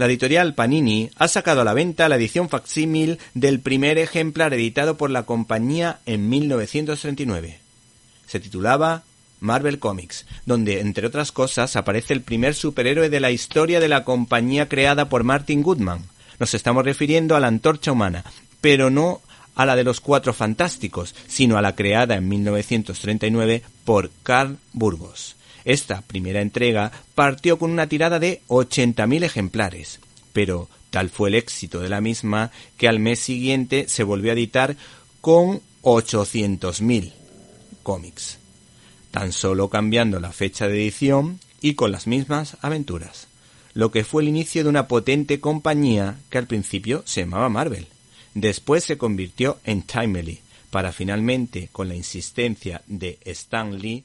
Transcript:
la editorial Panini ha sacado a la venta la edición facsímil del primer ejemplar editado por la compañía en 1939. Se titulaba Marvel Comics, donde, entre otras cosas, aparece el primer superhéroe de la historia de la compañía creada por Martin Goodman. Nos estamos refiriendo a la antorcha humana, pero no a la de los Cuatro Fantásticos, sino a la creada en 1939 por Carl Burgos. Esta primera entrega partió con una tirada de 80.000 ejemplares, pero tal fue el éxito de la misma que al mes siguiente se volvió a editar con 800.000 cómics, tan solo cambiando la fecha de edición y con las mismas aventuras, lo que fue el inicio de una potente compañía que al principio se llamaba Marvel. Después se convirtió en Timely, para finalmente, con la insistencia de Stan Lee,